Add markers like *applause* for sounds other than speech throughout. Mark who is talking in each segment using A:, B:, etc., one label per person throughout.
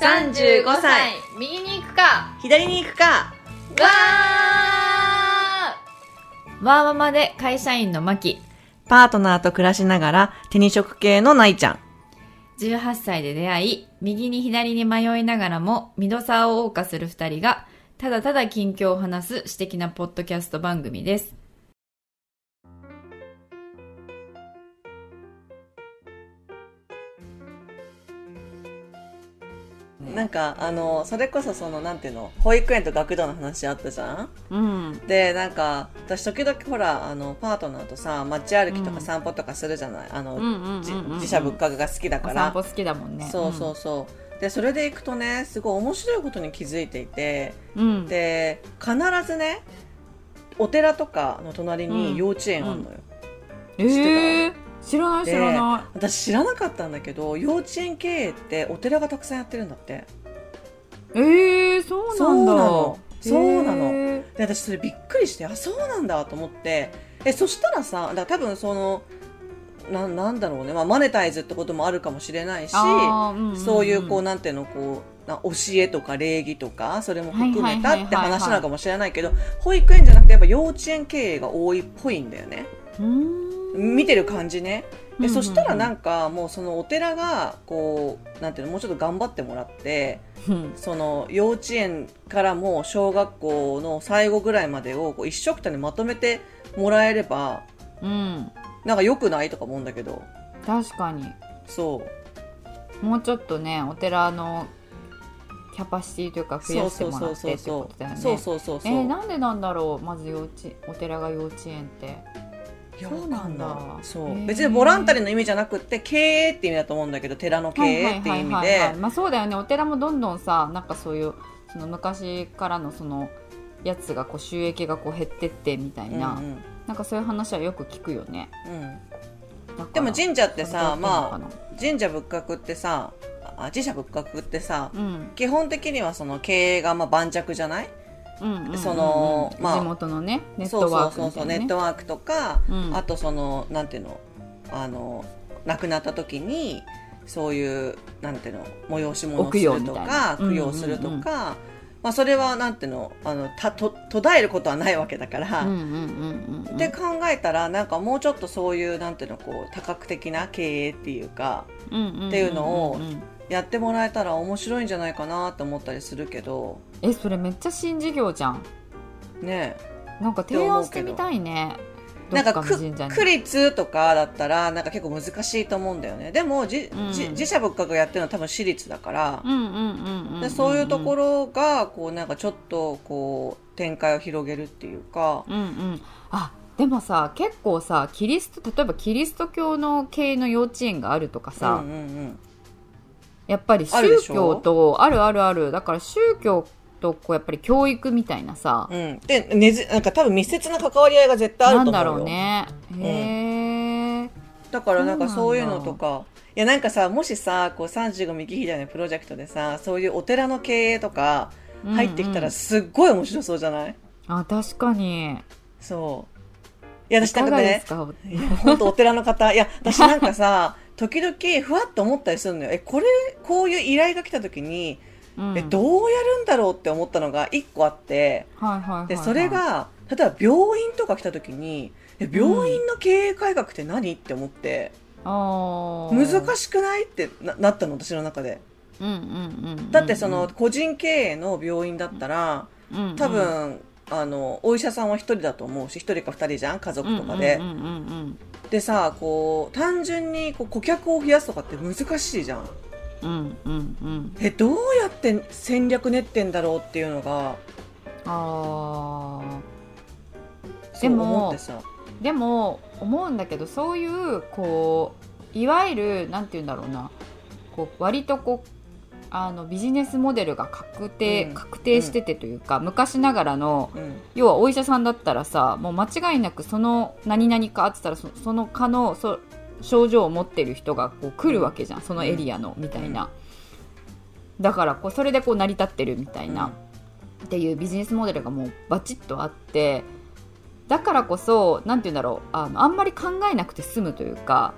A: 35歳右に行くか
B: 左に行くか
A: わー
C: ワーママで会社員のマキ。
B: パートナーと暮らしながら手に職系のないちゃん。
C: 18歳で出会い、右に左に迷いながらも、ミドサーを謳歌する二人が、ただただ近況を話す私的なポッドキャスト番組です。
B: なんか、あの、それこそその、なんていうの、保育園と学童の話あったじゃん？
C: うん。
B: で、なんか、私時々ほら、あの、パートナーとさ、街歩きとか散歩とかするじゃない、あの、
C: うんうんうんうん
B: じ自社仏閣が好きだから
C: お散歩。好きだもんね。
B: そうそうそう。で、それで行くとね、すごい面白いことに気づいていて、
C: うん。うん。
B: で、必ずね、お寺とかの隣に幼稚園あるのよ。
C: えー、知らない知
B: で
C: らな
B: 私知らなかったんだけど幼稚園経営ってお寺がたくさんやってるんだって。
C: い。えー、そうなんだ。
B: そうなの。そうなの。
C: へ
B: で私それびっくりしてあそうなんだと思って。えそしたらさだ多分そのななんだろうね、まあ、マネタイズってこともあるかもしれないし、
C: うんうんうん。
B: そういうこうなんていうのこうな教えとか礼儀とかそれも含めたって話なのかもしれないけど保育園じゃなくてやっぱ幼稚園経営が多いっぽいんだよね。
C: ーうん
B: 見てる感じね。
C: うんうんうん。
B: でそしたらなんかもうそのお寺がこうなんていうのもうちょっと頑張ってもらって
C: うん。
B: その幼稚園からも小学校の最後ぐらいまでをこう一緒くたにまとめてもらえれば
C: うん。
B: なんか良くないとか思うんだけど。
C: 確かに。
B: そう。
C: もうちょっとね、お寺のキャパシティというか増
B: そう
C: やして
B: そうそう
C: もらってって
B: そうそう
C: ことだよね。
B: そうそうそうそう。
C: えー、なんでなんだろうまず幼稚お寺が幼稚園って。
B: いや
C: そうなんだ
B: わかないそう
C: へー。
B: 別にボランタリーの意味じゃなくって経営って意味だと思うんだけど寺の経営っていう意味で
C: まあそうだよね。お寺もどんどんさなんかそういうその昔からのそのやつがこう収益がこう減ってってみたいな、
B: うんうん。
C: なんかそういう話はよく聞くよね。
B: うん。でも神社ってさまあ
C: あ
B: 神社仏閣ってさあ自社仏閣ってさ
C: うん。
B: 基本的にはその経営がまあ盤石じゃない？
C: うんうんうんうん
B: そのまあ
C: 地元のねネッ
B: そう
C: トワーク
B: そうそうそう、ネットワークとか、
C: うん。
B: あとそのなんていうのあの亡くなった時にそういうなんていうの催し物をするとか供養するとか、まあ、それはなんていうのあのたと途絶えることはないわけだから、で考えたらなんかもうちょっとそういうなんていうのこう多角的な経営っていうか
C: うんうんうんうん
B: っていうのを
C: んん
B: やってもらえたら面白いんじゃないかなと思ったりするけど。
C: えそれめっちゃ新事業じゃん。
B: ね
C: なんか提案してみたいね。
B: なんか区立とかだったらなんか結構難しいと思うんだよね。でもじ、
C: うん。
B: じ自社仏閣がやってるのは多分私立だから、
C: うんうんうんうんうん
B: でそういうところがこうなんかちょっとこう展開を広げるっていうか、
C: うんうん。あでもさ結構さキリスト例えばキリスト教の系の幼稚園があるとかさ、
B: うんうん
C: やっぱり宗教とあるあるあるだから宗教とこうやっぱり教育みたいなさ、
B: うん。うん、でねずなんか多分密接な関わり合いが絶対あると思うよ。
C: なんだろうね。へえ、
B: だからなんか
C: そ
B: そういうのとか。いやなんかさもしさこう35右左のプロジェクトでさそういうお寺の経営とか入ってきた
C: うんうん
B: らすっごい面白そうじゃない、
C: あ確かに。
B: そう。いや私なんかね
C: がですか？
B: いや本当お寺の方。いや私なんかさ *laughs* 時々ふわっと思ったりするのよ。えこれこういう依頼が来た時に、
C: うん。
B: えどうやるんだろうって思ったのが一個あって。
C: はいはいはいはい。
B: でそれが例えば病院とか来た時にえ病院の経営改革って何？って思って。難しくない？ってななったの私の中で。
C: うんうんうんうん
B: だってその個人経営の病院だったら
C: うんうん。
B: 多分あのお医者さんは一人だと思うし一人か二人じゃん？家族とかで、
C: うんうんうんうん
B: でさこう単純にこう顧客を増やすとかって難しいじゃん。
C: うんうんうん。うん
B: えどうやって戦略練ってんだろうっていうのが
C: あでもでも思うんだけどそういうこういわゆるなんて言うんだろうな。こう割とこうあのビジネスモデルが確定、
B: うん。
C: 確定しててというか、昔ながらの
B: うん。
C: 要はお医者さんだったらさもう間違いなくその何々かあってたらそその科のそ症状を持ってる人がこう来るわけじゃん、そのエリアのみたいな、だからこうそれでこう成り立ってるみたいな、っていうビジネスモデルがもうバチッとあってだからこそなんて言うんだろう。あのあんまり考えなくて済むというか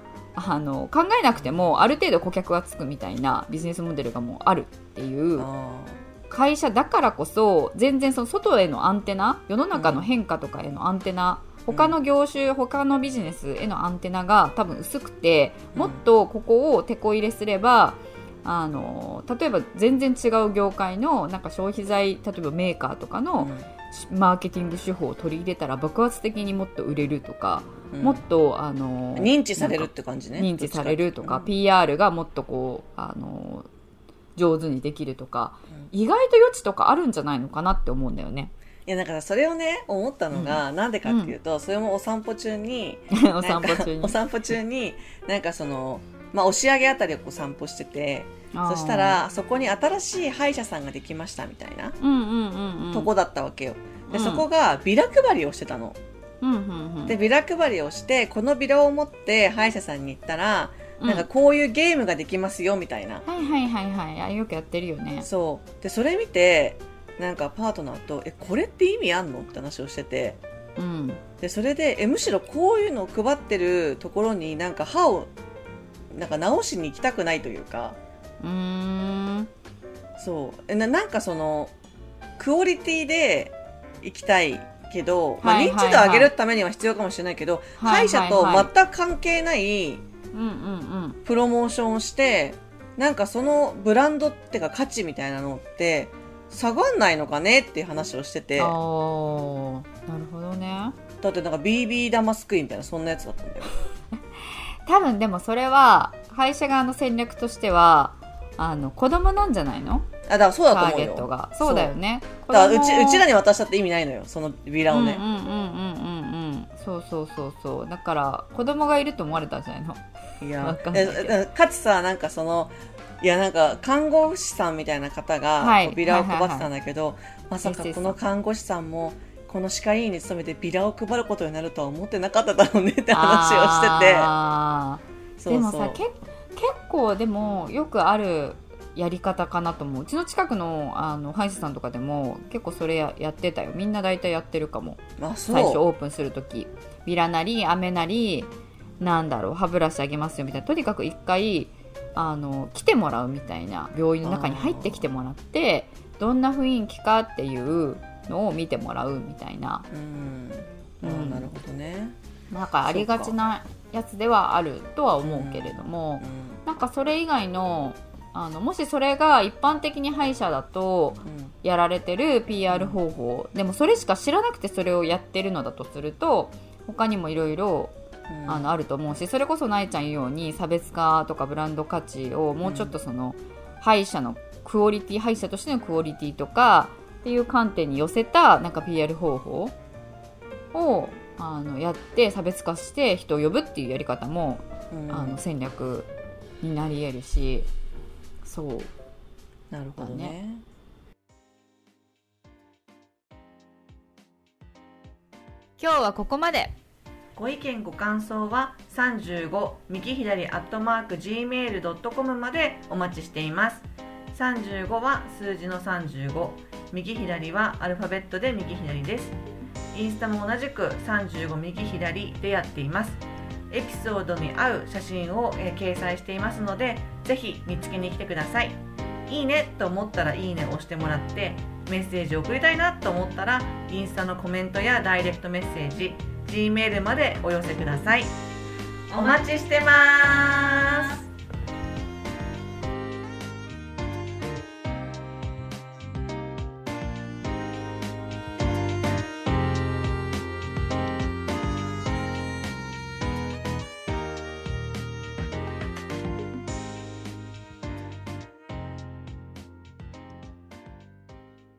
C: あの考えなくてもある程度顧客がつくみたいなビジネスモデルがもうあるっていう
B: あ
C: 会社だからこそ全然その外へのアンテナ世の中の変化とかへのアンテナ、他の業種他のビジネスへのアンテナが多分薄くてもっとここを手こ入れすればあの例えば全然違う業界のなんか消費財例えばメーカーとか
B: ー
C: のマーケティング手法を取り入れたら爆発的にもっと売れるとか、
B: うん。
C: もっとあの
B: 認知されるって感じね。
C: 認知されるとか、
B: どっち
C: PR がもっとこうあの上手にできるとか、
B: うん。
C: 意外と余地とかあるんじゃないのかなって思うんだよね。
B: いやだからそれをね思ったのがなんでかっていうと、それもお散歩中に *laughs*
C: お散歩中に。
B: お散歩中になんかそのまあ押上あたりをこう散歩しててそしたらそこに新しい歯医者さんができましたみたいな
C: うんうんうんうん。
B: とこだったわけよ。で
C: うん。
B: そこがビラ配りをしてたの。
C: うんうんうん。
B: でビラ配りをしてこのビラを持って歯医者さんに行ったら、
C: うん。
B: なんかこういうゲームができますよみたいな。
C: はいはいはいはい。あよくやってるよね。
B: そう。でそれ見てなんかパートナーと「えこれって意味あんの?」って話をしてて。
C: うん。
B: でそれでえむしろこういうのを配ってるところになんか歯をなんか直しに行きたくないというか。
C: うーん。
B: そう。えななんかそのクオリティで行きたいけど、まあ、認知度を上げるためには必要かもしれないけど、
C: はいはいはい。
B: 歯医者と全く関係ないプロモーションをしてなんかそのブランドっていうか価値みたいなのって下がんないのかねっていう話をしてて。
C: うん。ああなるほどね。
B: だってなんか BB 玉すくいみたいなそんなやつだったんだよ。*laughs*
C: 多分でもそれは会社側の戦略としてはあの子供なんじゃないの？
B: あだからそうだ
C: ター
B: と思うよ。
C: ゲットが。そうだよね。
B: だからうちうちら
C: に
B: に渡したって意味ないのよそのビラをね、
C: うんうんうんうん。うんうんそうそうそうそう。だから子供がいると思われたんじゃないの？
B: いや
C: わかんないけど。
B: ええかつさなんかそのいやなんか看護師さんみたいな方が
C: はい。
B: こうビラを配ってたんだけど、まさかこの看護師さんもこの歯科医院に勤めてビラを配ることになるとは思ってなかっただろうねって話をしてて。
C: あー。
B: そうそう。
C: でもさけ結構でもよくあるやり方かなと思う。うちの近くのあの歯医者さんとかでも結構それややってたよ。みんな大体やってるかも。最初オープンする時。ビラなり飴なりなんだろう歯ブラシあげますよみたいな。とにかく一回あの来てもらうみたいな病院の中に入ってきてもらってどんな雰囲気かっていうのを見てもらうみたいな。
B: うん。あ
C: うん。
B: ーなるほどね、
C: なんかありがちなやつではあるとは思うけれども、
B: う
C: なんかそれ以外のあのもしそれが一般的に歯医者だと
B: んうん。
C: やられてる PR 方法でもそれしか知らなくてそれをやってるのだとすると他にもいろいろあると思うしそれこそなえちゃん言うように差別化とかブランド価値をもうちょっとその歯医者のクオリティ歯医者としてのクオリティとかっていう観点に寄せたなんか PR 方法をあのやって差別化して人を呼ぶっていうやり方も
B: うん。
C: あの戦略になり得るしそう。
B: なるほどね。
A: 今日はここまで。
B: ご意見ご感想は35右左アットマーク gmail.com までお待ちしています。35は数字の35右左はアルファベットで右左です。インスタも同じく35右左でやっていますエピソードに合う写真を、え掲載していますので是非見つけに来てください。いいねと思ったらいいねを押してもらってメッセージを送りたいなと思ったらインスタのコメントやダイレクトメッセージ Gmail までお寄せください。お待ちしてます。